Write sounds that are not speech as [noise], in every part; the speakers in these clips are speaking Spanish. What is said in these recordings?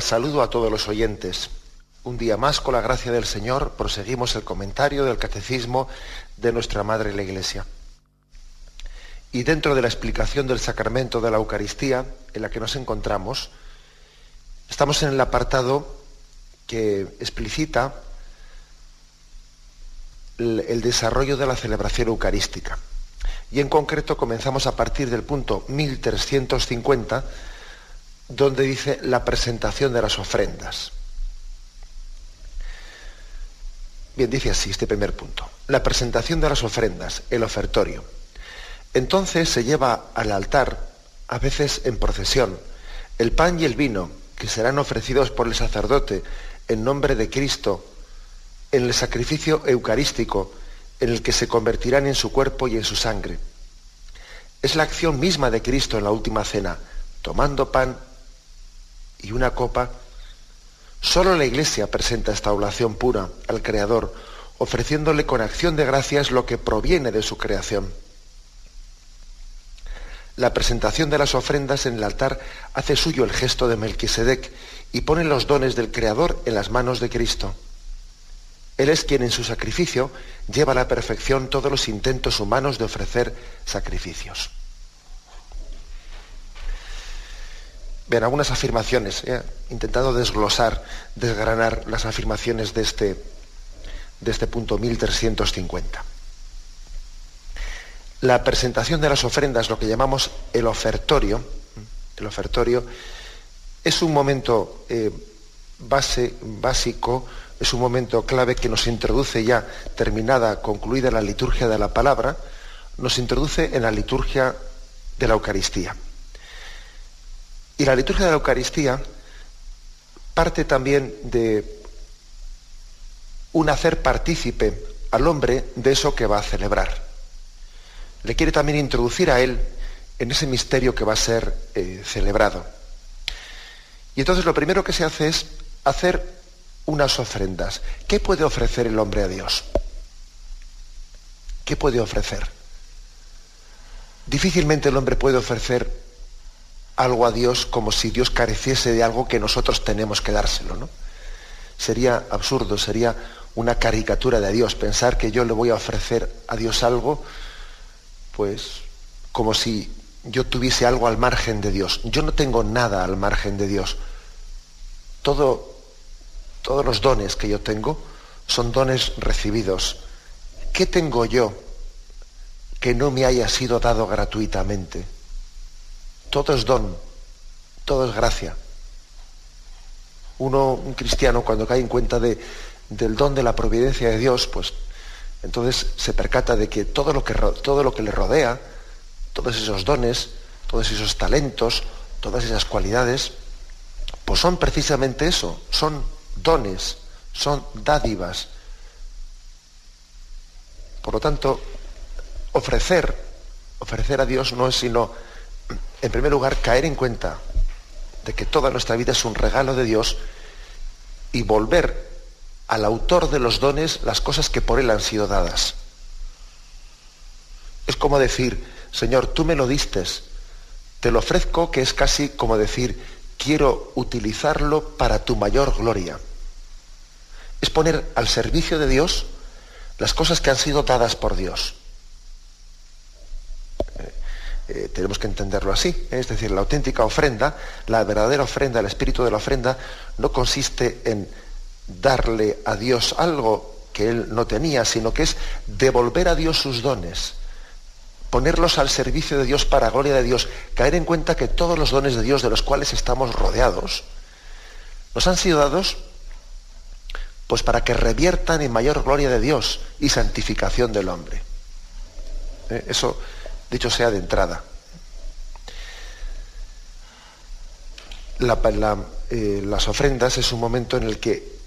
Saludo a todos los oyentes. Un día más, con la gracia del Señor, proseguimos el comentario del Catecismo de nuestra Madre la Iglesia. Y dentro de la explicación del sacramento de la Eucaristía, en la que nos encontramos, estamos en el apartado que explicita el desarrollo de la celebración eucarística. Y en concreto comenzamos a partir del punto 1350, donde dice la presentación de las ofrendas. Bien, dice así este primer punto. La presentación de las ofrendas, el ofertorio. Entonces se lleva al altar, a veces en procesión, el pan y el vino que serán ofrecidos por el sacerdote en nombre de Cristo en el sacrificio eucarístico en el que se convertirán en su cuerpo y en su sangre. Es la acción misma de Cristo en la última cena, tomando pan y una copa, solo la Iglesia presenta esta oblación pura al Creador, ofreciéndole con acción de gracias lo que proviene de su creación. La presentación de las ofrendas en el altar hace suyo el gesto de Melquisedec y pone los dones del Creador en las manos de Cristo. Él es quien en su sacrificio lleva a la perfección todos los intentos humanos de ofrecer sacrificios. Bien, algunas afirmaciones, he intentado desglosar, desgranar las afirmaciones de este, de este punto 1350. La presentación de las ofrendas, lo que llamamos el ofertorio, el ofertorio es un momento eh, base, básico, es un momento clave que nos introduce ya, terminada, concluida la liturgia de la palabra, nos introduce en la liturgia de la Eucaristía. Y la liturgia de la Eucaristía parte también de un hacer partícipe al hombre de eso que va a celebrar. Le quiere también introducir a él en ese misterio que va a ser eh, celebrado. Y entonces lo primero que se hace es hacer unas ofrendas. ¿Qué puede ofrecer el hombre a Dios? ¿Qué puede ofrecer? Difícilmente el hombre puede ofrecer algo a Dios como si Dios careciese de algo que nosotros tenemos que dárselo, ¿no? Sería absurdo, sería una caricatura de Dios pensar que yo le voy a ofrecer a Dios algo, pues como si yo tuviese algo al margen de Dios. Yo no tengo nada al margen de Dios. Todo, todos los dones que yo tengo son dones recibidos. ¿Qué tengo yo que no me haya sido dado gratuitamente? Todo es don, todo es gracia. Uno, un cristiano, cuando cae en cuenta de, del don de la providencia de Dios, pues entonces se percata de que todo lo que, todo lo que le rodea, todos esos dones, todos esos talentos, todas esas cualidades, pues son precisamente eso, son dones, son dádivas. Por lo tanto, ofrecer, ofrecer a Dios no es sino en primer lugar, caer en cuenta de que toda nuestra vida es un regalo de Dios y volver al autor de los dones las cosas que por él han sido dadas. Es como decir, Señor, tú me lo distes, te lo ofrezco, que es casi como decir, quiero utilizarlo para tu mayor gloria. Es poner al servicio de Dios las cosas que han sido dadas por Dios. Eh, tenemos que entenderlo así. ¿eh? Es decir, la auténtica ofrenda, la verdadera ofrenda, el espíritu de la ofrenda, no consiste en darle a Dios algo que él no tenía, sino que es devolver a Dios sus dones, ponerlos al servicio de Dios para gloria de Dios, caer en cuenta que todos los dones de Dios de los cuales estamos rodeados, Nos han sido dados pues para que reviertan en mayor gloria de Dios y santificación del hombre. ¿Eh? Eso, dicho sea de entrada. Eh, las ofrendas es un momento en el que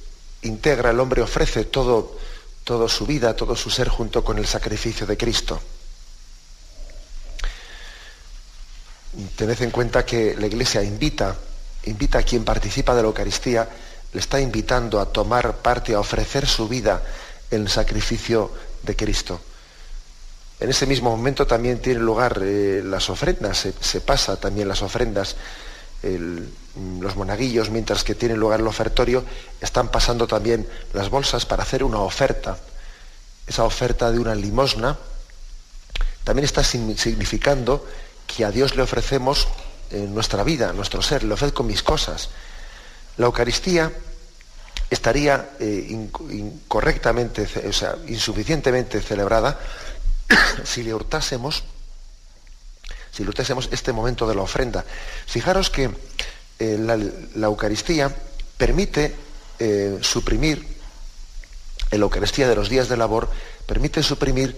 integra el hombre, ofrece todo, toda su vida, todo su ser junto con el sacrificio de Cristo. Tened en cuenta que la Iglesia invita, invita a quien participa de la Eucaristía, le está invitando a tomar parte, a ofrecer su vida en el sacrificio de Cristo. En ese mismo momento también tienen lugar eh, las ofrendas, se, se, pasa también las ofrendas. los monaguillos, mientras que tiene lugar el ofertorio, están pasando también las bolsas para hacer una oferta. Esa oferta de una limosna también está significando que a Dios le ofrecemos nuestra vida, nuestro ser, le ofrezco mis cosas. La Eucaristía estaría eh, incorrectamente, o sea, insuficientemente celebrada [coughs] si le hurtásemos, si hurtásemos este momento de la ofrenda. Fijaros que eh, la, Eucaristía permite eh, suprimir, la Eucaristía de los días de labor, permite suprimir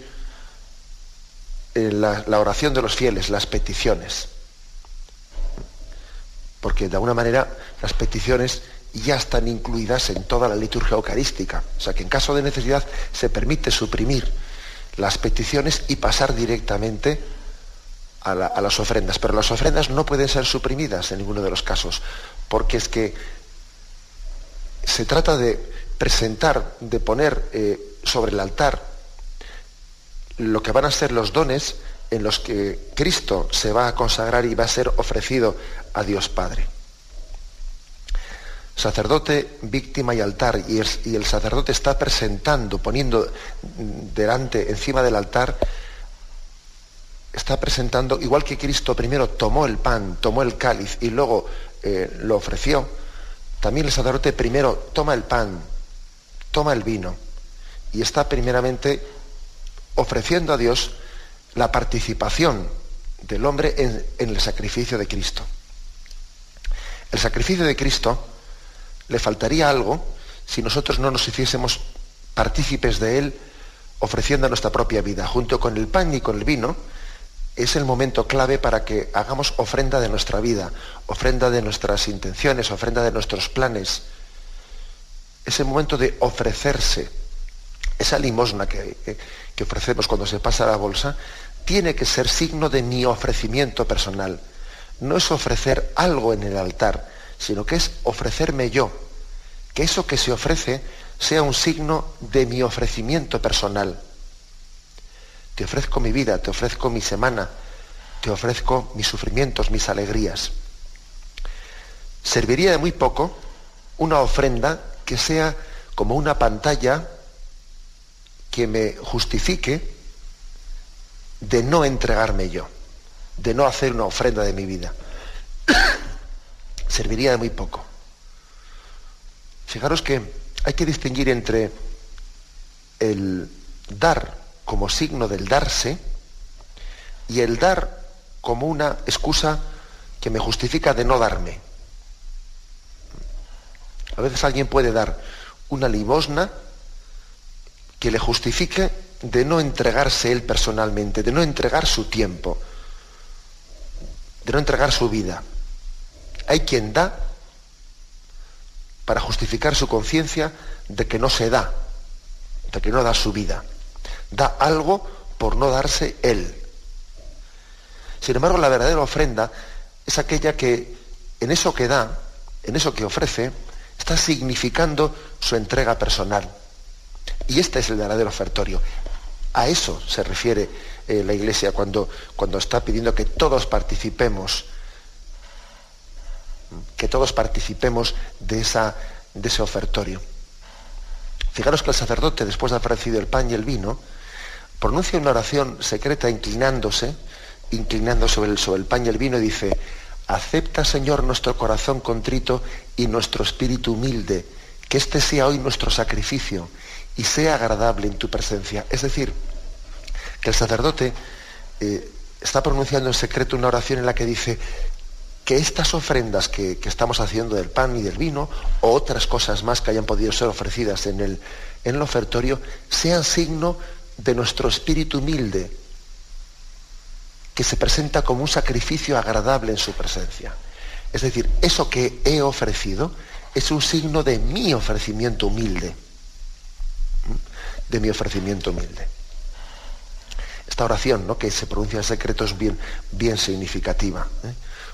la, oración de los fieles, las peticiones. Porque de alguna manera las peticiones ya están incluidas en toda la liturgia eucarística. O sea que en caso de necesidad se permite suprimir las peticiones y pasar directamente a, las ofrendas. Pero las ofrendas no pueden ser suprimidas en ninguno de los casos, porque es que se trata de presentar, de poner eh, sobre el altar lo que van a ser los dones en los que Cristo se va a consagrar y va a ser ofrecido a Dios Padre. Sacerdote, víctima y altar, y el, sacerdote está presentando, poniendo delante, encima del altar, está presentando, igual que Cristo primero tomó el pan, tomó el cáliz y luego eh, lo ofreció, también el sacerdote primero toma el pan, toma el vino y está primeramente ofreciendo a Dios la participación del hombre en, el sacrificio de Cristo. El sacrificio de Cristo le faltaría algo si nosotros no nos hiciésemos partícipes de él ofreciendo nuestra propia vida. Junto con el pan y con el vino, es el momento clave para que hagamos ofrenda de nuestra vida, ofrenda de nuestras intenciones, ofrenda de nuestros planes. Es el momento de ofrecerse. Esa limosna que, que ofrecemos cuando se pasa la bolsa, tiene que ser signo de mi ofrecimiento personal. No es ofrecer algo en el altar, sino que es ofrecerme yo. Que eso que se ofrece sea un signo de mi ofrecimiento personal. Te ofrezco mi vida, te ofrezco mi semana, te ofrezco mis sufrimientos, mis alegrías. Serviría de muy poco una ofrenda que sea como una pantalla que me justifique de no entregarme yo, de no hacer una ofrenda de mi vida. [coughs] Serviría de muy poco. Fijaros que hay que distinguir entre el dar como signo del darse y el dar como una excusa que me justifica de no darme. A veces alguien puede dar una limosna que le justifique de no entregarse él personalmente, de no entregar su tiempo, de no entregar su vida. Hay quien da para justificar su conciencia de que no se da, de que no da su vida. Da algo por no darse él. Sin embargo, la verdadera ofrenda es aquella que en eso que da, en eso que ofrece, está significando su entrega personal y este es el verdadero ofertorio. A eso se refiere eh, la Iglesia cuando, cuando está pidiendo que todos participemos, que todos participemos de, esa, de ese ofertorio. Fijaros que el sacerdote, después de haber ofrecido el pan y el vino, pronuncia una oración secreta inclinándose, inclinándose sobre el, sobre el pan y el vino y dice, acepta Señor nuestro corazón contrito y nuestro espíritu humilde, que este sea hoy nuestro sacrificio y sea agradable en tu presencia. Es decir, que el sacerdote eh, está pronunciando en secreto una oración en la que dice, que estas ofrendas que, estamos haciendo del pan y del vino, o otras cosas más que hayan podido ser ofrecidas en el, en el ofertorio, sean signo de nuestro espíritu humilde, que se presenta como un sacrificio agradable en su presencia. Es decir, eso que he ofrecido es un signo de mi ofrecimiento humilde, de mi ofrecimiento humilde. Esta oración ¿no? que se pronuncia en secreto es bien, bien significativa. ¿eh?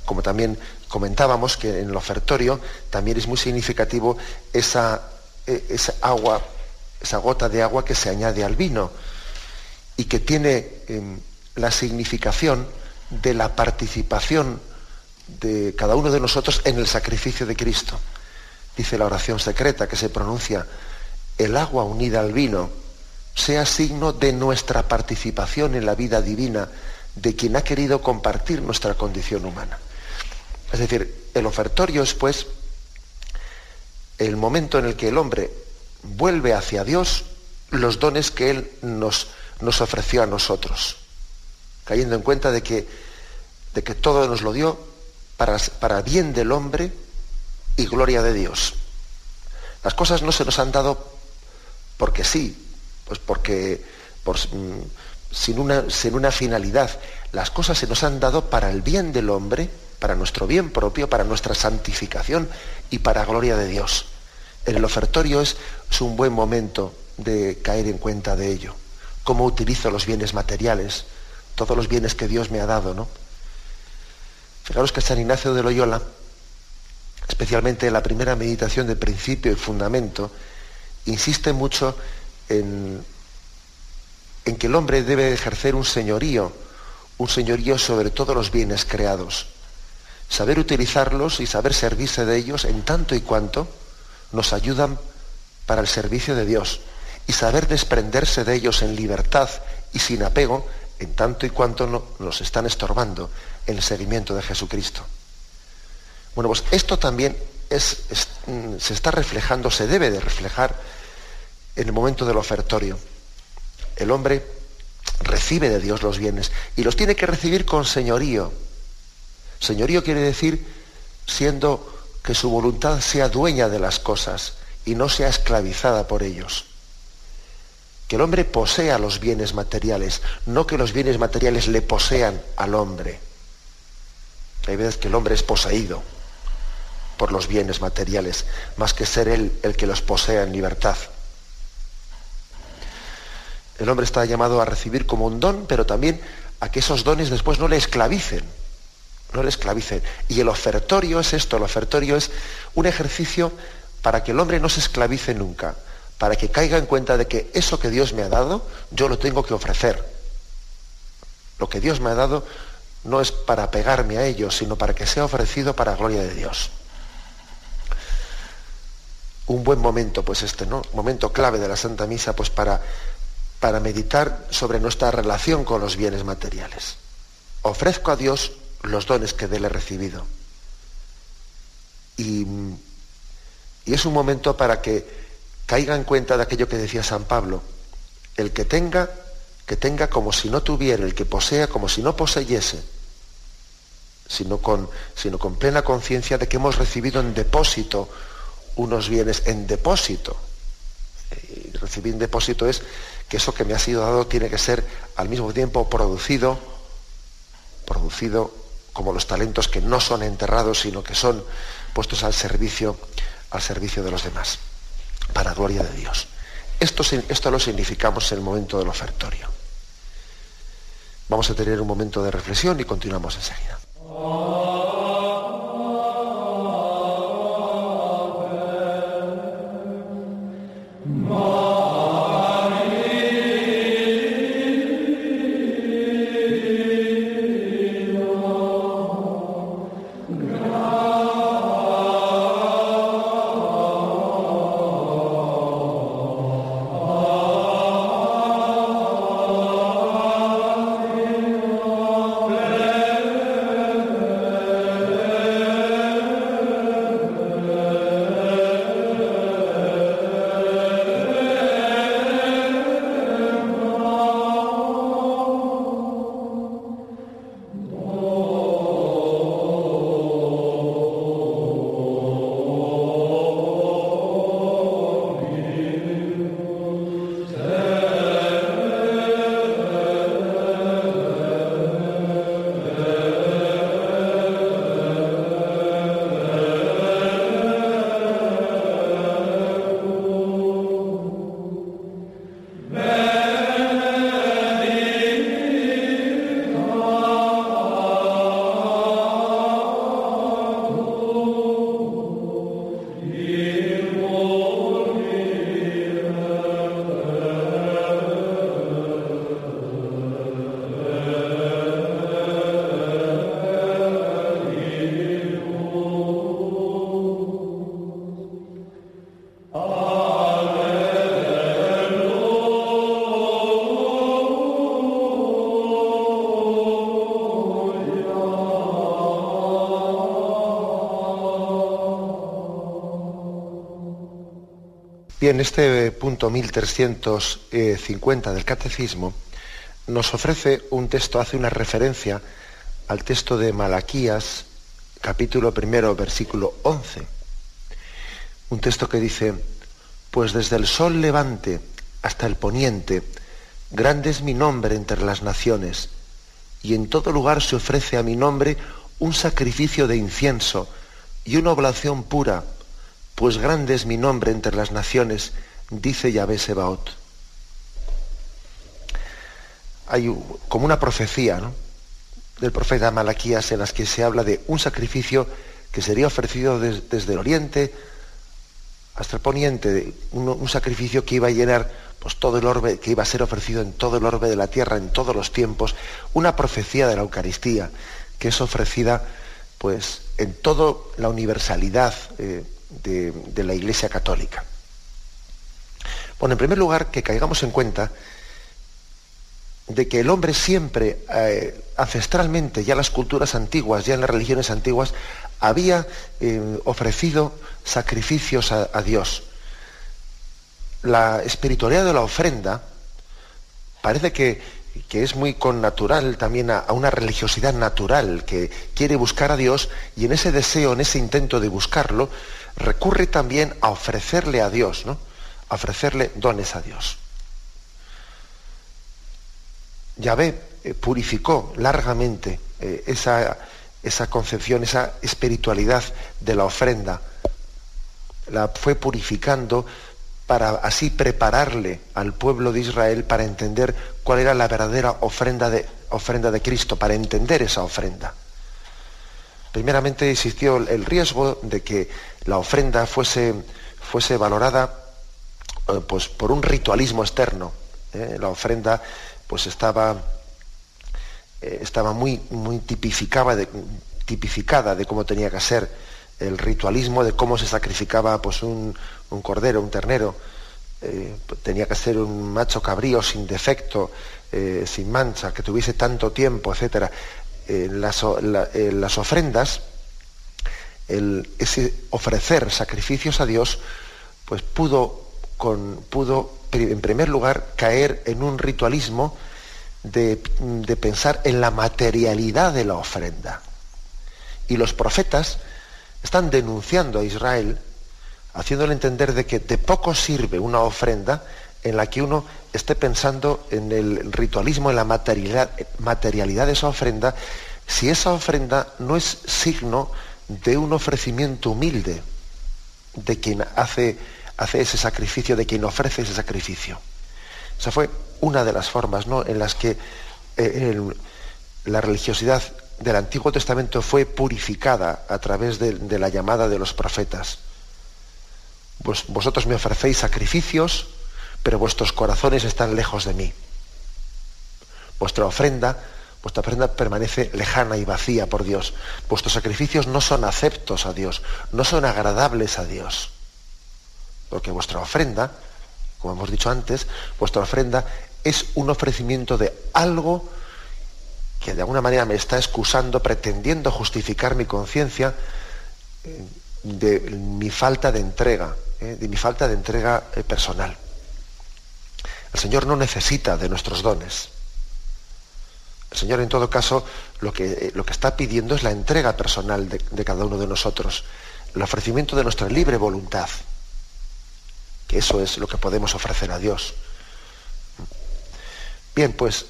Como también comentábamos que en el ofertorio también es muy significativo esa, e, esa agua, esa gota de agua que se añade al vino y que tiene em, la significación de la participación de cada uno de nosotros en el sacrificio de Cristo. Dice la oración secreta que se pronuncia, el agua unida al vino sea signo de nuestra participación en la vida divina de quien ha querido compartir nuestra condición humana. Es decir, el ofertorio es pues el momento en el que el hombre vuelve hacia Dios los dones que Él nos, nos ofreció a nosotros, cayendo en cuenta de que, de que todo nos lo dio para, para bien del hombre y gloria de Dios. Las cosas no se nos han dado porque sí, pues porque mm, sin, una, sin una finalidad. Las cosas se nos han dado para el bien del hombre, para nuestro bien propio, para nuestra santificación y para gloria de Dios. El ofertorio es, un buen momento de caer en cuenta de ello. Cómo utilizo los bienes materiales, todos los bienes que Dios me ha dado, ¿no? Fijaros que San Ignacio de Loyola, especialmente en la primera meditación de principio y fundamento, insiste mucho en que el hombre debe ejercer un señorío, un señorío sobre todos los bienes creados saber utilizarlos y saber servirse de ellos en tanto y cuanto nos ayudan para el servicio de Dios y saber desprenderse de ellos en libertad y sin apego en tanto y cuanto nos están estorbando en el seguimiento de Jesucristo. Bueno, pues esto también mm, se está reflejando, se debe de reflejar en el momento del ofertorio. El hombre recibe de Dios los bienes y los tiene que recibir con señorío, Señorío quiere decir siendo que su voluntad sea dueña de las cosas y no sea esclavizada por ellos. Que el hombre posea los bienes materiales, no que los bienes materiales le posean al hombre. Hay veces que el hombre es poseído por los bienes materiales, más que ser él el que los posea en libertad. El hombre está llamado a recibir como un don, pero también a que esos dones después no le esclavicen no le esclavicen. Y el ofertorio es esto, el ofertorio es un ejercicio para que el hombre no se esclavice nunca, para que caiga en cuenta de que eso que Dios me ha dado, yo lo tengo que ofrecer. Lo que Dios me ha dado no es para pegarme a ello, sino para que sea ofrecido para gloria de Dios. Un buen momento, pues este, ¿no? Momento clave de la Santa Misa, pues para, para meditar sobre nuestra relación con los bienes materiales. Ofrezco a Dios los dones que de he recibido. Y, y, es un momento para que caiga en cuenta de aquello que decía San Pablo. El que tenga, que tenga como si no tuviera, el que posea como si no poseyese, sino con, sino con plena conciencia de que hemos recibido en depósito unos bienes, en depósito. Y recibir en depósito es que eso que me ha sido dado tiene que ser al mismo tiempo producido, producido como los talentos que no son enterrados, sino que son puestos al servicio, al servicio de los demás, para gloria de Dios. Esto, esto lo significamos en el momento del ofertorio. Vamos a tener un momento de reflexión y continuamos enseguida. Bien, este punto 1350 del Catecismo nos ofrece un texto, hace una referencia al texto de Malaquías, capítulo primero, versículo 11. Un texto que dice, pues desde el sol levante hasta el poniente, grande es mi nombre entre las naciones, y en todo lugar se ofrece a mi nombre un sacrificio de incienso y una oblación pura pues grande es mi nombre entre las naciones, dice Yahvé Sebaot. Hay como una profecía del profeta Malaquías en las que se habla de un sacrificio que sería ofrecido desde el oriente hasta el poniente, un, sacrificio que iba a llenar pues, todo el orbe, que iba a ser ofrecido en todo el orbe de la tierra, en todos los tiempos, una profecía de la Eucaristía que es ofrecida pues en toda la universalidad eh, de, la Iglesia Católica. Bueno, en primer lugar, que caigamos en cuenta de que el hombre siempre, eh, ancestralmente, ya en las culturas antiguas, ya en las religiones antiguas, había eh, ofrecido sacrificios a, Dios. La espiritualidad de la ofrenda parece que, que es muy connatural también a, una religiosidad natural que quiere buscar a Dios y en ese deseo, en ese intento de buscarlo, recurre también a ofrecerle a Dios, ¿no? A ofrecerle dones a Dios. Yahvé eh, purificó largamente eh, esa, esa concepción, esa espiritualidad de la ofrenda. La fue purificando para así prepararle al pueblo de Israel para entender cuál era la verdadera ofrenda de, ofrenda de Cristo, para entender esa ofrenda. Primeramente existió el riesgo de que la ofrenda fuese, fuese valorada eh, pues, por un ritualismo externo. ¿eh? La ofrenda pues, estaba, eh, estaba muy, muy tipificada, de, tipificada de cómo tenía que ser el ritualismo, de cómo se sacrificaba pues, un, cordero, un ternero. tenía que ser un macho cabrío sin defecto, sin mancha, que tuviese tanto tiempo, etc. las, las ofrendas el, ese ofrecer sacrificios a Dios, pues pudo, en primer lugar, caer en un ritualismo de, de pensar en la materialidad de la ofrenda. Y los profetas están denunciando a Israel, haciéndole entender de que de poco sirve una ofrenda en la que uno esté pensando en el ritualismo, en la materialidad, materialidad de esa ofrenda, si esa ofrenda no es signo de un ofrecimiento humilde de quien hace, hace ese sacrificio, de quien ofrece ese sacrificio. Esa fue una de las formas ¿no? en las que eh, la religiosidad del Antiguo Testamento fue purificada a través de, la llamada de los profetas. vosotros me ofrecéis sacrificios, pero vuestros corazones están lejos de mí. Vuestra ofrenda Vuestra ofrenda permanece lejana y vacía por Dios. Vuestros sacrificios no son aceptos a Dios, no son agradables a Dios. Porque vuestra ofrenda, como hemos dicho antes, vuestra ofrenda es un ofrecimiento de algo que de alguna manera me está excusando, pretendiendo justificar mi conciencia eh, de mi falta de entrega, eh, de mi falta de entrega eh, personal. El Señor no necesita de nuestros dones. Señor, en todo caso, lo que, eh, lo que está pidiendo es la entrega personal de, cada uno de nosotros, el ofrecimiento de nuestra libre voluntad, que eso es lo que podemos ofrecer a Dios. Bien, pues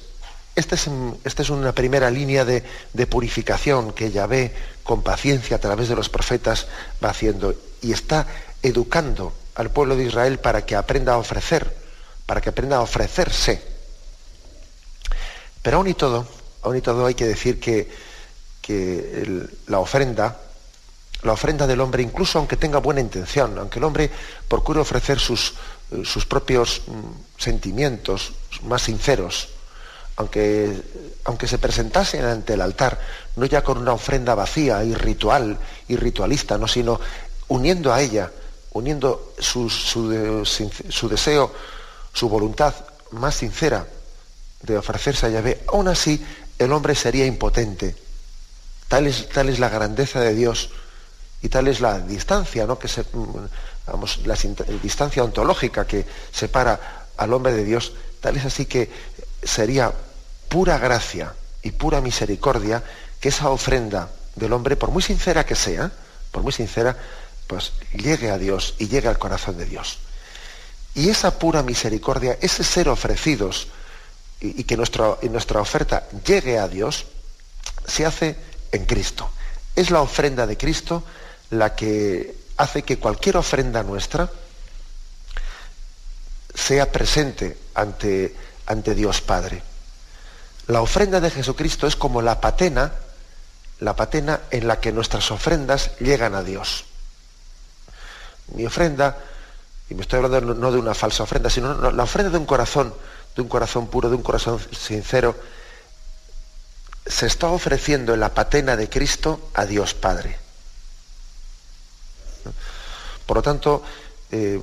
esta es, esta es, una primera línea de, de, purificación que Yahvé con paciencia a través de los profetas va haciendo y está educando al pueblo de Israel para que aprenda a ofrecer, para que aprenda a ofrecerse pero aún y todo, aún y todo hay que decir que, la ofrenda, la ofrenda del hombre, incluso aunque tenga buena intención, aunque el hombre procure ofrecer sus, sus propios mm, sentimientos más sinceros, aunque, aunque se presentase ante el altar, no ya con una ofrenda vacía y ritual y ritualista, no, sino uniendo a ella, uniendo su, su deseo, su voluntad más sincera de ofrecerse a Yahvé, aún así el hombre sería impotente. Tal es, tal es la grandeza de Dios y tal es la distancia ¿no? que se, mm, la distancia ontológica que separa al hombre de Dios, tal es así que sería pura gracia y pura misericordia que esa ofrenda del hombre, por muy sincera que sea, por muy sincera, pues llegue a Dios y llegue al corazón de Dios. Y esa pura misericordia, ese ser ofrecidos y, que nuestra, nuestra oferta llegue a Dios, se hace en Cristo. Es la ofrenda de Cristo la que hace que cualquier ofrenda nuestra sea presente ante, ante Dios Padre. La ofrenda de Jesucristo es como la patena, la patena en la que nuestras ofrendas llegan a Dios. Mi ofrenda, y me estoy hablando no de una falsa ofrenda, sino la ofrenda de un corazón, de un corazón puro, de un corazón sincero, se está ofreciendo en la patena de Cristo a Dios Padre. Por lo tanto, eh,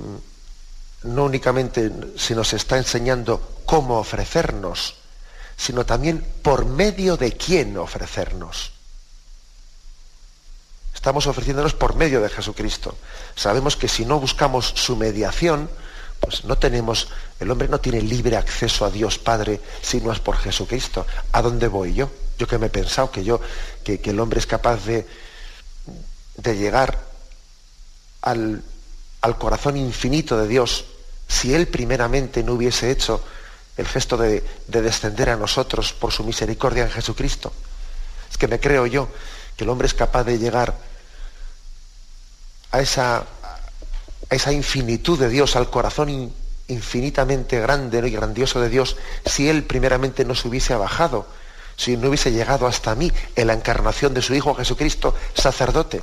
no únicamente se nos está enseñando cómo ofrecernos, sino también por medio de quién ofrecernos. Estamos ofreciéndonos por medio de Jesucristo. Sabemos que si no buscamos su mediación, pues no tenemos, el hombre no tiene libre acceso a Dios Padre si no es por Jesucristo. ¿A dónde voy yo? Yo que me he pensado que yo, que, el hombre es capaz de, de llegar al, al corazón infinito de Dios si Él primeramente no hubiese hecho el gesto de, descender a nosotros por su misericordia en Jesucristo. Es que me creo yo que el hombre es capaz de llegar a esa, a esa infinitud de Dios, al corazón infinitamente grande y grandioso de Dios, si Él primeramente no se hubiese bajado, si no hubiese llegado hasta mí en la encarnación de su Hijo Jesucristo, sacerdote.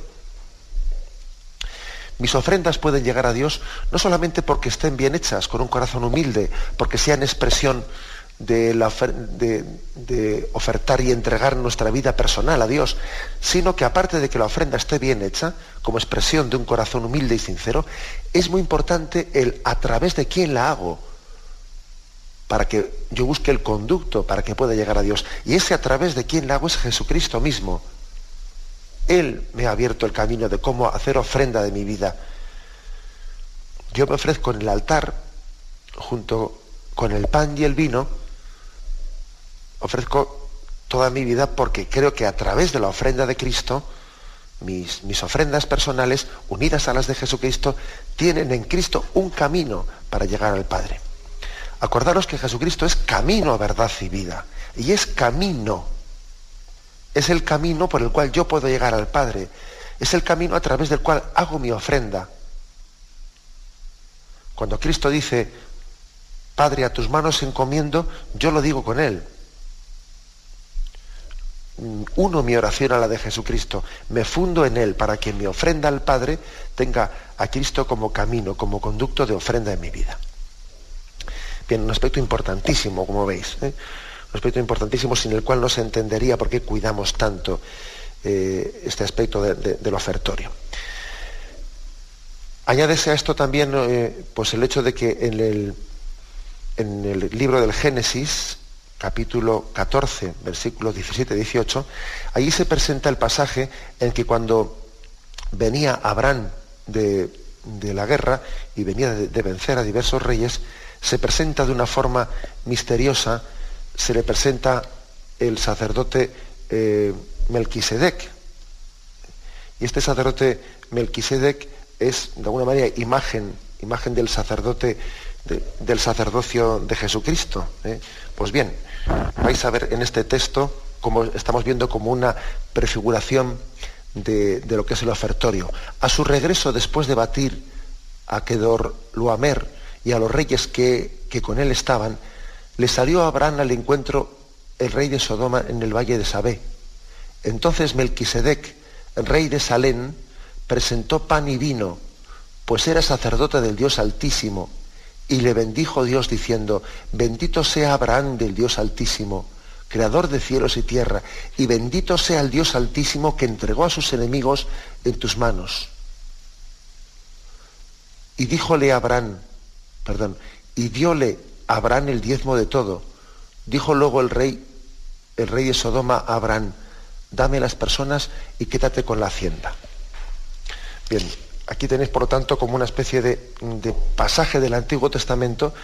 Mis ofrendas pueden llegar a Dios no solamente porque estén bien hechas, con un corazón humilde, porque sean expresión de, ofertar y entregar nuestra vida personal a Dios, sino que aparte de que la ofrenda esté bien hecha, como expresión de un corazón humilde y sincero, es muy importante el a través de quién la hago, para que yo busque el conducto para que pueda llegar a Dios. Y ese a través de quién la hago es Jesucristo mismo. Él me ha abierto el camino de cómo hacer ofrenda de mi vida. Yo me ofrezco en el altar, junto con el pan y el vino, ofrezco toda mi vida porque creo que a través de la ofrenda de Cristo, mis, mis, ofrendas personales, unidas a las de Jesucristo, tienen en Cristo un camino para llegar al Padre. Acordaros que Jesucristo es camino, verdad y vida. Y es camino es el camino por el cual yo puedo llegar al Padre. Es el camino a través del cual hago mi ofrenda. Cuando Cristo dice, Padre, a tus manos encomiendo, yo lo digo con Él. Uno mi oración a la de Jesucristo, me fundo en Él para que mi ofrenda al Padre tenga a Cristo como camino, como conducto de ofrenda en mi vida. Bien, un aspecto importantísimo, como veis. ¿eh? un aspecto importantísimo sin el cual no se entendería por qué cuidamos tanto eh, este aspecto del ofertorio. Añádese a esto también eh, pues el hecho de que en el, en el libro del Génesis, capítulo 14, versículos 17-18, allí se presenta el pasaje en que cuando venía Abraham de, la guerra y venía de, de, vencer a diversos reyes, se presenta de una forma misteriosa se le presenta el sacerdote eh, Melquisedec. Y este sacerdote Melquisedec es, de alguna manera, imagen, imagen del sacerdote, del sacerdocio de Jesucristo. ¿eh? Pues bien, vais a ver en este texto como estamos viendo como una prefiguración de, lo que es el ofertorio. A su regreso, después de batir a Kedor Luamer y a los reyes que, que con él estaban, le salió a Abraham al encuentro el rey de Sodoma en el valle de Sabé. Entonces Melquisedec, el rey de Salén, presentó pan y vino, pues era sacerdote del Dios Altísimo, y le bendijo Dios diciendo, bendito sea Abraham del Dios Altísimo, creador de cielos y tierra, y bendito sea el Dios Altísimo que entregó a sus enemigos en tus manos. Y díjole Abraham, perdón, y diole Abraham el diezmo de todo. Dijo luego el rey, el rey de Sodoma a Abraham, dame las personas y quédate con la hacienda. Bien, aquí tenéis, por lo tanto, como una especie de, pasaje del Antiguo Testamento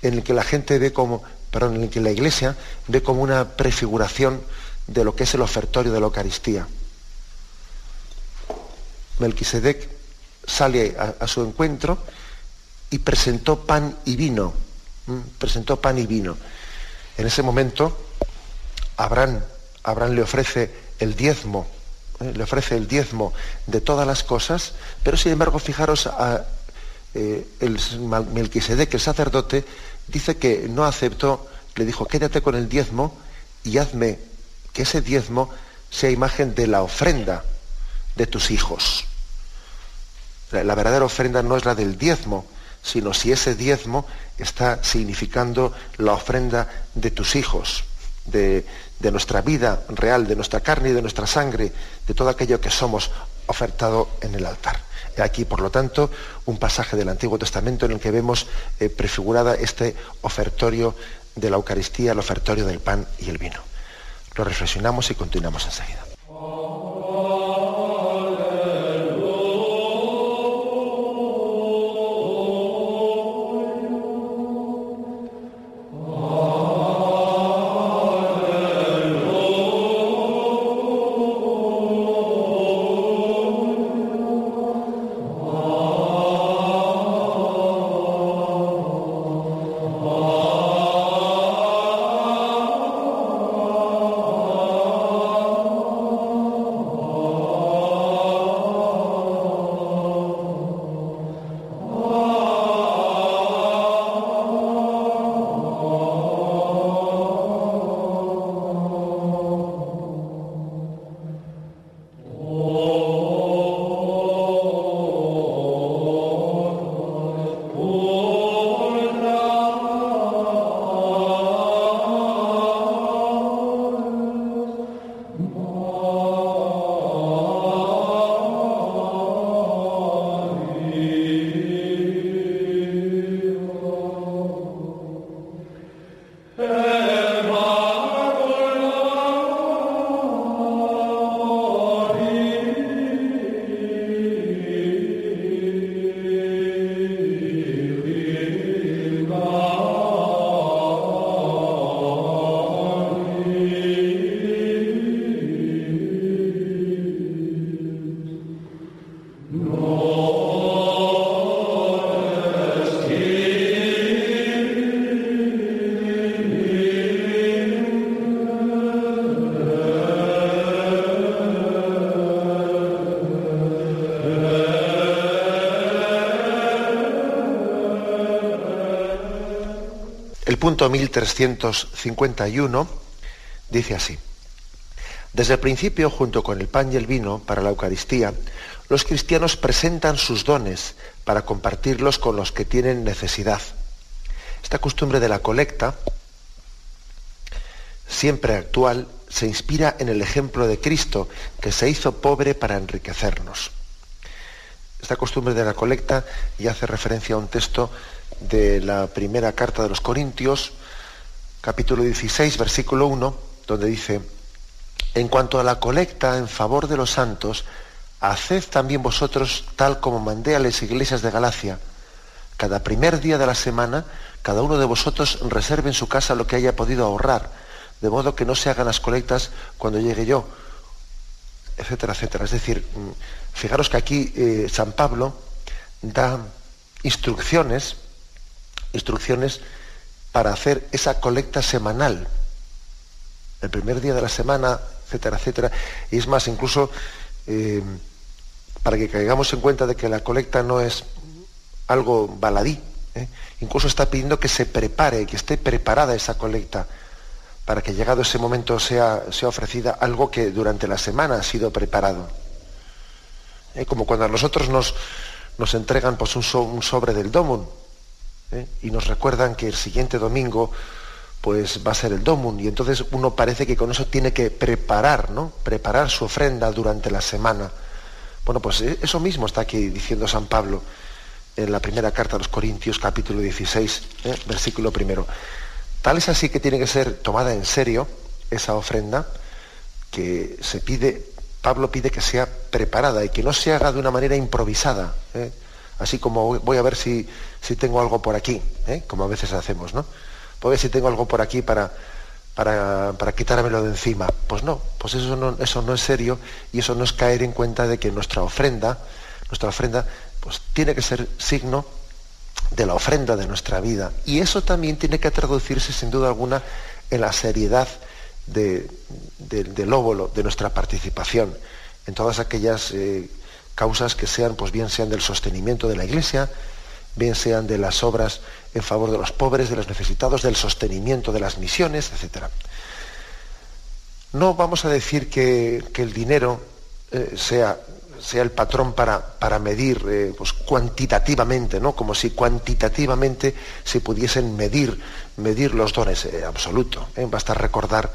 en el que la gente ve como, perdón, en el que la Iglesia ve como una prefiguración de lo que es el ofertorio de la Eucaristía. Melquisedec sale a, su encuentro y presentó pan y vino. Presentó pan y vino. En ese momento, Abraham le ofrece el diezmo, ¿eh? le ofrece el diezmo de todas las cosas, pero sin embargo, fijaros, a, eh, el Melquisedec, el sacerdote, dice que no aceptó, le dijo, quédate con el diezmo y hazme que ese diezmo sea imagen de la ofrenda de tus hijos. La verdadera ofrenda no es la del diezmo, sino si ese diezmo está significando la ofrenda de tus hijos, de, de, nuestra vida real, de nuestra carne y de nuestra sangre, de todo aquello que somos ofertado en el altar. Aquí, por lo tanto, un pasaje del Antiguo Testamento en el que vemos eh, prefigurada este ofertorio de la Eucaristía, el ofertorio del pan y el vino. Lo reflexionamos y continuamos enseguida. Punto 1351 dice así. Desde el principio, junto con el pan y el vino para la Eucaristía, los cristianos presentan sus dones para compartirlos con los que tienen necesidad. Esta costumbre de la colecta, siempre actual, se inspira en el ejemplo de Cristo, que se hizo pobre para enriquecernos. Esta costumbre de la colecta y hace referencia a un texto de la primera carta de los Corintios, capítulo 16, versículo 1, donde dice, en cuanto a la colecta en favor de los santos, haced también vosotros tal como mandé a las iglesias de Galacia. Cada primer día de la semana, cada uno de vosotros reserve en su casa lo que haya podido ahorrar, de modo que no se hagan las colectas cuando llegue yo, etcétera, etcétera. Es decir, mm, fijaros que aquí eh, San Pablo da instrucciones instrucciones para hacer esa colecta semanal, el primer día de la semana, etcétera, etcétera. Y es más, incluso eh, para que caigamos en cuenta de que la colecta no es algo baladí, ¿eh? incluso está pidiendo que se prepare, que esté preparada esa colecta, para que llegado ese momento sea, sea ofrecida algo que durante la semana ha sido preparado. ¿Eh? Como cuando a nosotros nos, nos entregan pues, un, un sobre del domum, ¿eh? y nos recuerdan que el siguiente domingo pues va a ser el Domun y entonces uno parece que con eso tiene que preparar, ¿no? Preparar su ofrenda durante la semana. Bueno, pues eh, eso mismo está aquí diciendo San Pablo en la primera carta a los Corintios, capítulo 16, ¿eh? versículo primero. Tal es así que tiene que ser tomada en serio esa ofrenda que se pide Pablo pide que sea preparada y que no se haga de una manera improvisada, así como voy a ver si, si tengo algo por aquí, ¿eh? como a veces hacemos, ¿no? Ver si tengo algo por aquí para, para, para, quitármelo de encima. Pues no, pues eso no, eso no es serio y eso no es caer en cuenta de que nuestra ofrenda, nuestra ofrenda, pues tiene que ser signo de la ofrenda de nuestra vida. Y eso también tiene que traducirse sin duda alguna en la seriedad del óvulo, de nuestra participación en todas aquellas eh, causas que sean, pues bien sean del sostenimiento de la Iglesia, bien sean de las obras en favor de los pobres, de los necesitados, del sostenimiento de las misiones, etc. No vamos a decir que, el dinero eh, sea, sea, el patrón para, para medir eh, pues, cuantitativamente, ¿no? como si cuantitativamente se pudiesen medir, medir los dones. absoluto. Basta recordar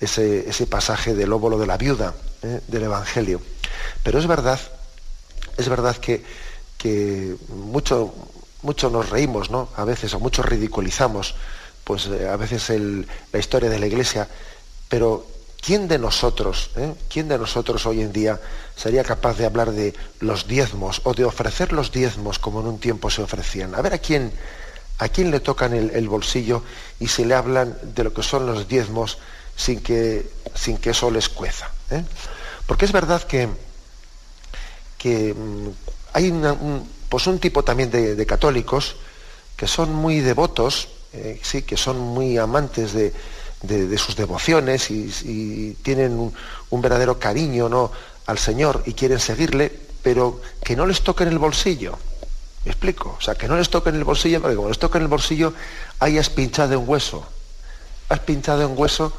ese, pasaje del óvulo de la viuda ¿eh? del Evangelio. Pero es verdad, es verdad que, que mucho, mucho nos reímos, ¿no? A veces, o mucho ridiculizamos, pues eh, a veces la historia de la Iglesia, pero ¿quién de nosotros, eh, quién de nosotros hoy en día sería capaz de hablar de los diezmos o de ofrecer los diezmos como en un tiempo se ofrecían? A ver a quién, a quién le tocan el, el bolsillo y se le hablan de lo que son los diezmos sin que, sin que eso les cueza. ¿eh? Porque es verdad que, que mm, hay un, pues un tipo también de, católicos que son muy devotos, eh, sí, que son muy amantes de, sus devociones y, tienen un, verdadero cariño ¿no? al Señor y quieren seguirle, pero que no les toquen el bolsillo. ¿Me explico? O sea, que no les toquen el bolsillo, porque como les toquen el bolsillo, hayas pinchado en hueso. Has pinchado en hueso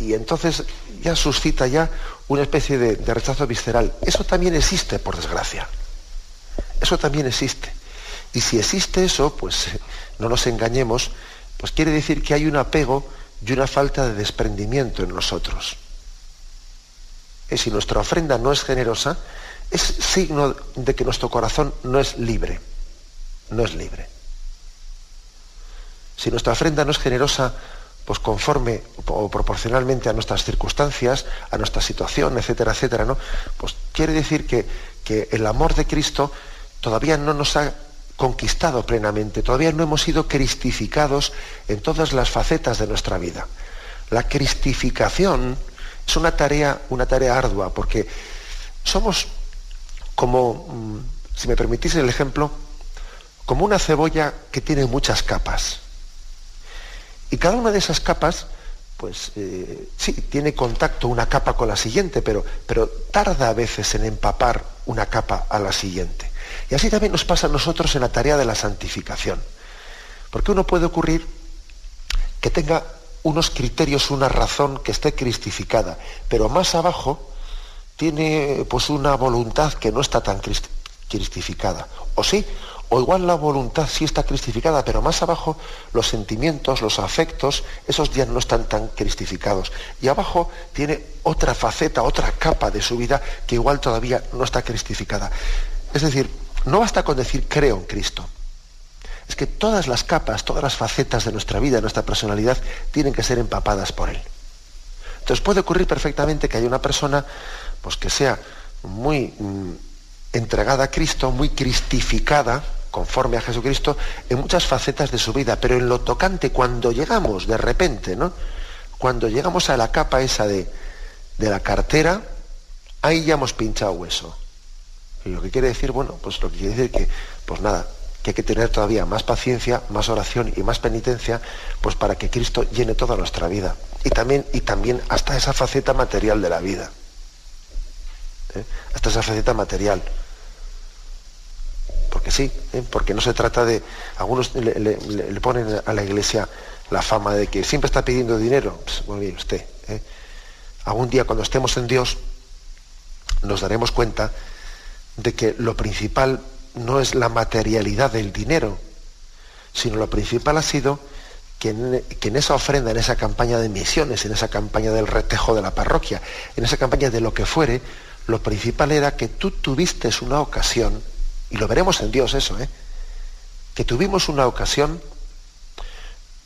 y entonces ya suscita ya una especie de, rechazo visceral. Eso también existe, por desgracia. Eso también existe. Y si existe eso, pues [laughs] no nos engañemos, pues quiere decir que hay un apego y una falta de desprendimiento en nosotros. Y si nuestra ofrenda no es generosa, es signo de que nuestro corazón no es libre. No es libre. Si nuestra ofrenda no es generosa, pues conforme o proporcionalmente a nuestras circunstancias, a nuestra situación, etcétera, etcétera, ¿no? Pues quiere decir que, que el amor de Cristo todavía no nos ha conquistado plenamente, todavía no hemos sido cristificados en todas las facetas de nuestra vida. La cristificación es una tarea, una tarea ardua, porque somos como, mm, si me permitís el ejemplo, como una cebolla que tiene muchas capas. Y cada una de esas capas, pues eh, sí, tiene contacto una capa con la siguiente, pero, pero tarda a veces en empapar una capa a la siguiente. Y así también nos pasa a nosotros en la tarea de la santificación. Porque uno puede ocurrir que tenga unos criterios, una razón que esté cristificada, pero más abajo tiene pues una voluntad que no está tan cristificada. O sí, o igual la voluntad sí está cristificada, pero más abajo los sentimientos, los afectos, esos ya no están tan cristificados. Y abajo tiene otra faceta, otra capa de su vida que igual todavía no está cristificada. Es decir, no basta con decir creo en Cristo. Es que todas las capas, todas las facetas de nuestra vida, de nuestra personalidad, tienen que ser empapadas por Él. Entonces puede ocurrir perfectamente que haya una persona pues, que sea muy mm, entregada a Cristo, muy cristificada, conforme a Jesucristo en muchas facetas de su vida, pero en lo tocante cuando llegamos de repente, ¿no? Cuando llegamos a la capa esa de, de la cartera, ahí ya hemos pinchado hueso. Lo que quiere decir, bueno, pues lo que quiere decir que, pues nada, que hay que tener todavía más paciencia, más oración y más penitencia, pues para que Cristo llene toda nuestra vida. Y también, y también hasta esa faceta material de la vida. ¿eh? Hasta esa faceta material porque sí, ¿eh? porque no se trata de... Algunos le, ponen a la iglesia la fama de que siempre está pidiendo dinero. Pues, muy bien, usted. ¿eh? Algún día cuando estemos en Dios nos daremos cuenta de que lo principal no es la materialidad del dinero, sino lo principal ha sido que en, esa ofrenda, en esa campaña de misiones, en esa campaña del retejo de la parroquia, en esa campaña de lo que fuere, lo principal era que tú tuviste una ocasión y lo veremos en Dios eso, ¿eh? que tuvimos una ocasión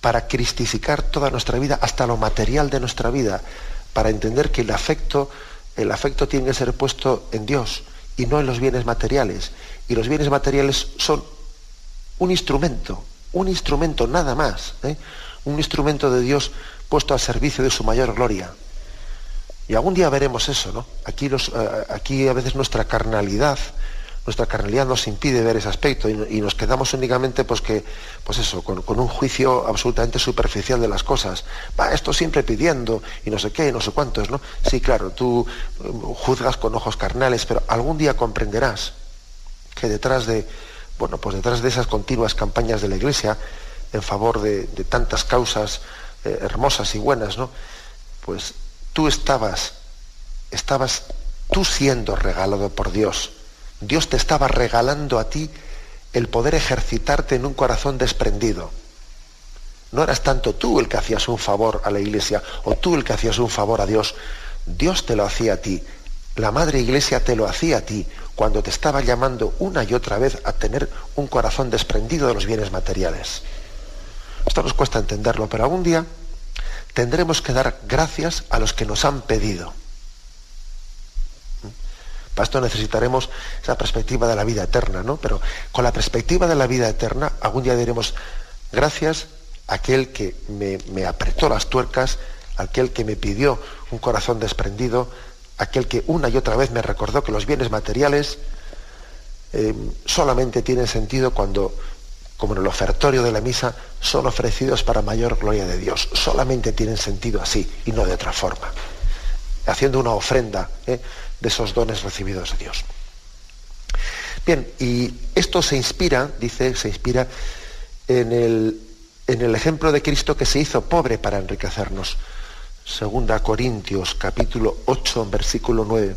para cristificar toda nuestra vida, hasta lo material de nuestra vida, para entender que el afecto, el afecto tiene que ser puesto en Dios y no en los bienes materiales. Y los bienes materiales son un instrumento, un instrumento nada más, ¿eh? un instrumento de Dios puesto al servicio de su mayor gloria. Y algún día veremos eso, ¿no? Aquí, los, eh, aquí a veces nuestra carnalidad, nuestra carnalidad nos impide ver ese aspecto y, nos quedamos únicamente pues que, pues eso, con, un juicio absolutamente superficial de las cosas. Va, esto siempre pidiendo y no sé qué, no sé cuántos, ¿no? Sí, claro, tú eh, juzgas con ojos carnales, pero algún día comprenderás que detrás de, bueno, pues detrás de esas continuas campañas de la Iglesia en favor de, tantas causas eh, hermosas y buenas, ¿no? Pues tú estabas, estabas tú siendo regalado por Dios. Dios te estaba regalando a ti el poder ejercitarte en un corazón desprendido. No eras tanto tú el que hacías un favor a la iglesia o tú el que hacías un favor a Dios. Dios te lo hacía a ti. La Madre Iglesia te lo hacía a ti cuando te estaba llamando una y otra vez a tener un corazón desprendido de los bienes materiales. Esto nos cuesta entenderlo, pero algún día tendremos que dar gracias a los que nos han pedido. Para esto necesitaremos esa perspectiva de la vida eterna, ¿no? Pero con la perspectiva de la vida eterna, algún día diremos gracias a aquel que me, apretó las tuercas, aquel que me pidió un corazón desprendido, aquel que una y otra vez me recordó que los bienes materiales eh, solamente tienen sentido cuando como en el ofertorio de la misa, son ofrecidos para mayor gloria de Dios. Solamente tienen sentido así y no de otra forma. Haciendo una ofrenda ¿eh? De esos dones recibidos de Dios. Bien, y esto se inspira, dice, se inspira en el, en el ejemplo de Cristo que se hizo pobre para enriquecernos. Segunda Corintios capítulo 8, versículo 9.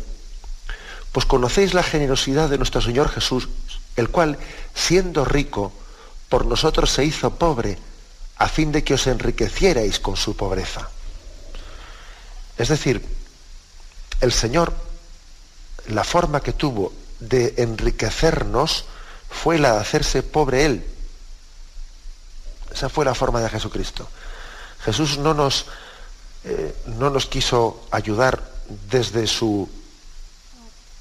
Pues conocéis la generosidad de nuestro Señor Jesús, el cual, siendo rico, por nosotros se hizo pobre, a fin de que os enriquecierais con su pobreza. Es decir, el Señor, la forma que tuvo de enriquecernos fue la de hacerse pobre Él. Esa fue la forma de Jesucristo. Jesús no nos, eh, no nos quiso ayudar desde su,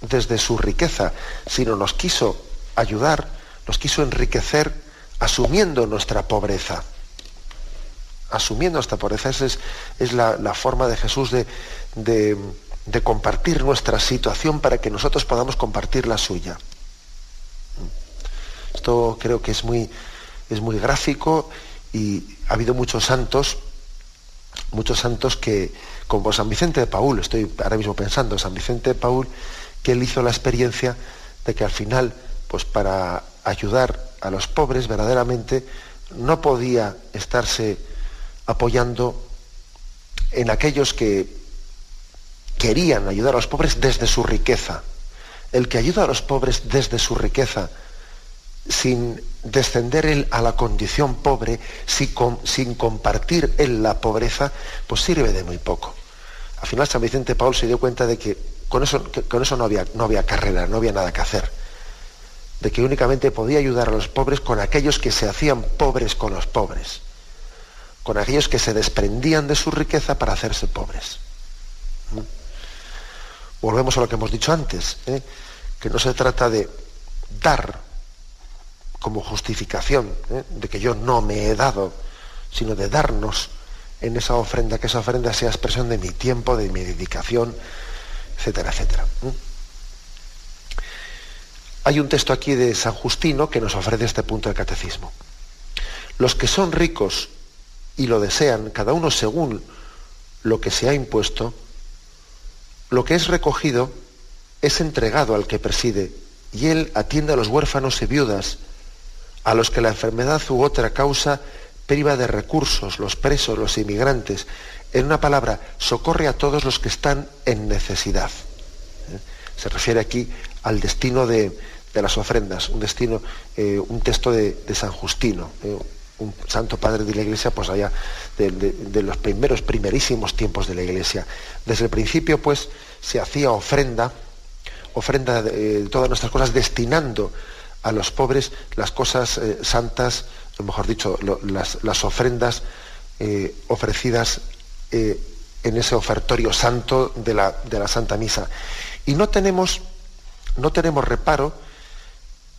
desde su riqueza, sino nos quiso ayudar, nos quiso enriquecer asumiendo nuestra pobreza. Asumiendo esta pobreza, esa es, la, forma de Jesús de, de, compartir nuestra situación para que nosotros podamos compartir la suya. Esto creo que es muy, es muy gráfico y ha habido muchos santos, muchos santos que, como San Vicente de Paul, estoy ahora mismo pensando, San Vicente de Paul, que él hizo la experiencia de que al final, pues para ayudar a los pobres verdaderamente no podía estarse apoyando en aquellos que querían ayudar a los pobres desde su riqueza. El que ayuda a los pobres desde su riqueza, sin descender él a la condición pobre, sin, compartir él la pobreza, pues sirve de muy poco. Al final San Vicente Paul se dio cuenta de que con eso, no había carrera, no había nada que hacer de que únicamente podía ayudar a los pobres con aquellos que se hacían pobres con los pobres, con aquellos que se desprendían de su riqueza para hacerse pobres. ¿Mm? Volvemos a lo que hemos dicho antes, ¿eh? que no se trata de dar como justificación ¿eh? de que yo no me he dado, sino de darnos en esa ofrenda, que esa ofrenda sea expresión de mi tiempo, de mi dedicación, etcétera, etcétera. ¿Mm? Hay un texto aquí de San Justino que nos ofrece este punto del catecismo. Los que son ricos y lo desean, cada uno según lo que se ha impuesto, lo que es recogido es entregado al que preside, y él atiende a los huérfanos y viudas, a los que la enfermedad u otra causa priva de recursos, los presos, los inmigrantes. En una palabra, socorre a todos los que están en necesidad. ¿Eh? Se refiere aquí al destino de, de las ofrendas, un destino, eh, un texto de, San Justino, eh, un santo padre de la iglesia, pues allá de, los primeros, primerísimos tiempos de la iglesia. Desde el principio, pues, se hacía ofrenda, ofrenda de todas nuestras cosas, destinando a los pobres las cosas eh, santas, mejor dicho, las, ofrendas ofrecidas en ese ofertorio santo de la, de la Santa Misa. Y no tenemos, no tenemos reparo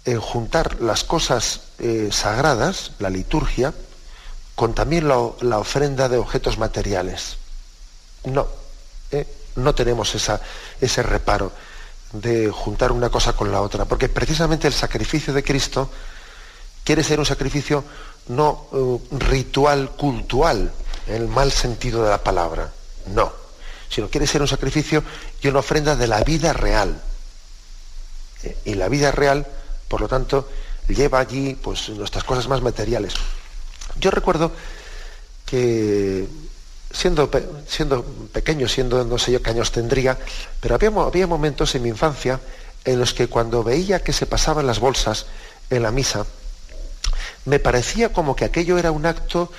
en juntar las cosas eh, sagradas, la liturgia, con también la, ofrenda de objetos materiales. No, eh, no tenemos esa, ese reparo de juntar una cosa con la otra, porque precisamente el sacrificio de Cristo quiere ser un sacrificio no eh, ritual, cultual, en el mal sentido de la palabra, no, sino quiere ser un sacrificio y una ofrenda de la vida real. y la vida real por lo tanto, lleva allí pues, nuestras cosas más materiales. Yo recuerdo que siendo, pequeño, siendo no sé yo qué años tendría, pero había, momentos en mi infancia en los que cuando veía que se pasaban las bolsas en la misa, me parecía como que aquello era un acto,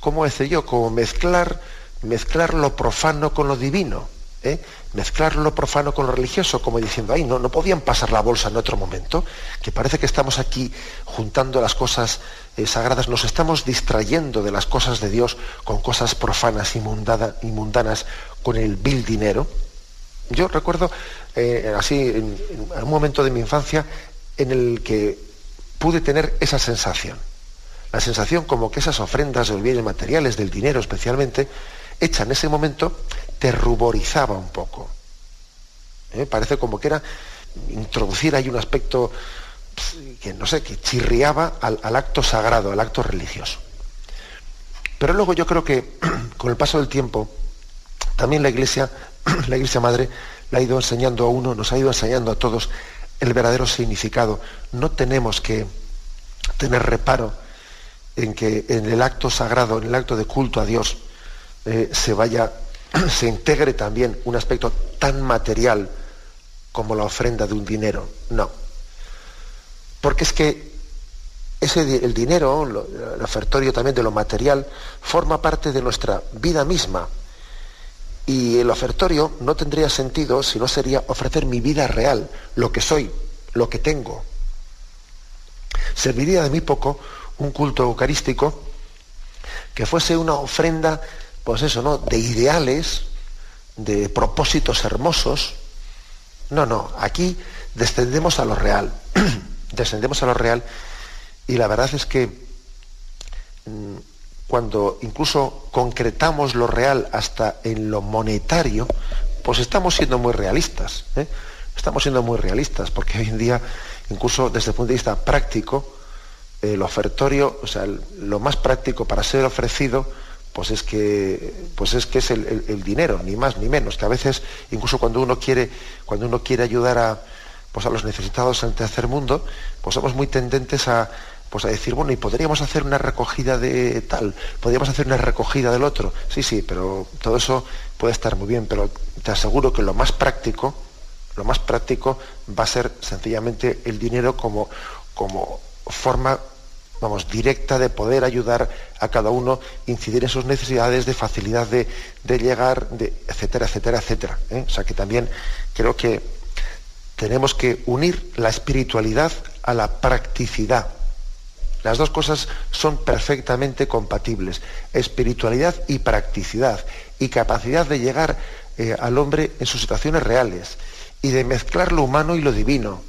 ¿cómo decía yo? Como mezclar, mezclar lo profano con lo divino. ¿Eh? mezclar lo profano con lo religioso, como diciendo, ay, no, no podían pasar la bolsa en otro momento, que parece que estamos aquí juntando las cosas eh, sagradas, nos estamos distrayendo de las cosas de Dios con cosas profanas y, mundanas, con el vil dinero. Yo recuerdo eh, así, en, un momento de mi infancia, en el que pude tener esa sensación. La sensación como que esas ofrendas de bienes materiales, del dinero especialmente, hecha en ese momento, te ruborizaba un poco. ¿Eh? Parece como que era introducir ahí un aspecto que no sé, que chirriaba al, acto sagrado, al acto religioso. Pero luego yo creo que [clears throat] con el paso del tiempo, también la iglesia, [clears throat] la iglesia madre, le ha ido enseñando a uno, nos ha ido enseñando a todos el verdadero significado. No tenemos que tener reparo en que en el acto sagrado, en el acto de culto a Dios, eh, se vaya, [clears throat] se integre también un aspecto tan material como la ofrenda de un dinero. No. Porque es que ese, el dinero, el ofertorio también de lo material, forma parte de nuestra vida misma. Y el ofertorio no tendría sentido si no sería ofrecer mi vida real, lo que soy, lo que tengo. Serviría de mí poco un culto eucarístico que fuese una ofrenda pues eso, ¿no? De ideales, de propósitos hermosos. No, no, aquí descendemos a lo real. [clears throat] descendemos a lo real y la verdad es que mm, cuando incluso concretamos lo real hasta en lo monetario, pues estamos siendo muy realistas. ¿eh? Estamos siendo muy realistas, porque hoy en día, incluso desde el punto de vista práctico, el ofertorio, o sea, lo más práctico para ser ofrecido, pues es que, pues es, que es el, dinero, ni más ni menos, que a veces, incluso cuando uno quiere, cuando uno quiere ayudar a, pues a los necesitados ante hacer mundo, pues somos muy tendentes a, pues a decir, bueno, y podríamos hacer una recogida de tal, podríamos hacer una recogida del otro. Sí, sí, pero todo eso puede estar muy bien, pero te aseguro que lo más práctico, lo más práctico va a ser sencillamente el dinero como, como forma vamos, directa de poder ayudar a cada uno, incidir en sus necesidades, de facilidad de, llegar, de, etcétera, etcétera, etcétera. ¿eh? O sea que también creo que tenemos que unir la espiritualidad a la practicidad. Las dos cosas son perfectamente compatibles, espiritualidad y practicidad, y capacidad de llegar eh, al hombre en sus situaciones reales, y de mezclar lo humano y lo divino.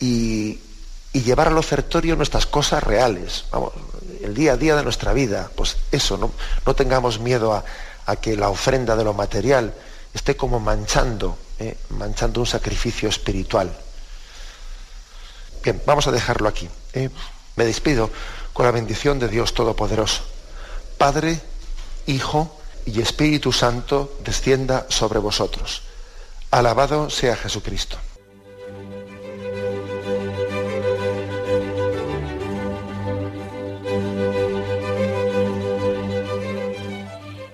Y, y llevar al ofertorio nuestras cosas reales, el día a día de nuestra vida. Pues eso, no, no tengamos miedo a, que la ofrenda de lo material esté como manchando, ¿eh? manchando un sacrificio espiritual. Bien, vamos a dejarlo aquí. ¿eh? Me despido con la bendición de Dios Todopoderoso. Padre, Hijo y Espíritu Santo descienda sobre vosotros. Alabado sea Jesucristo.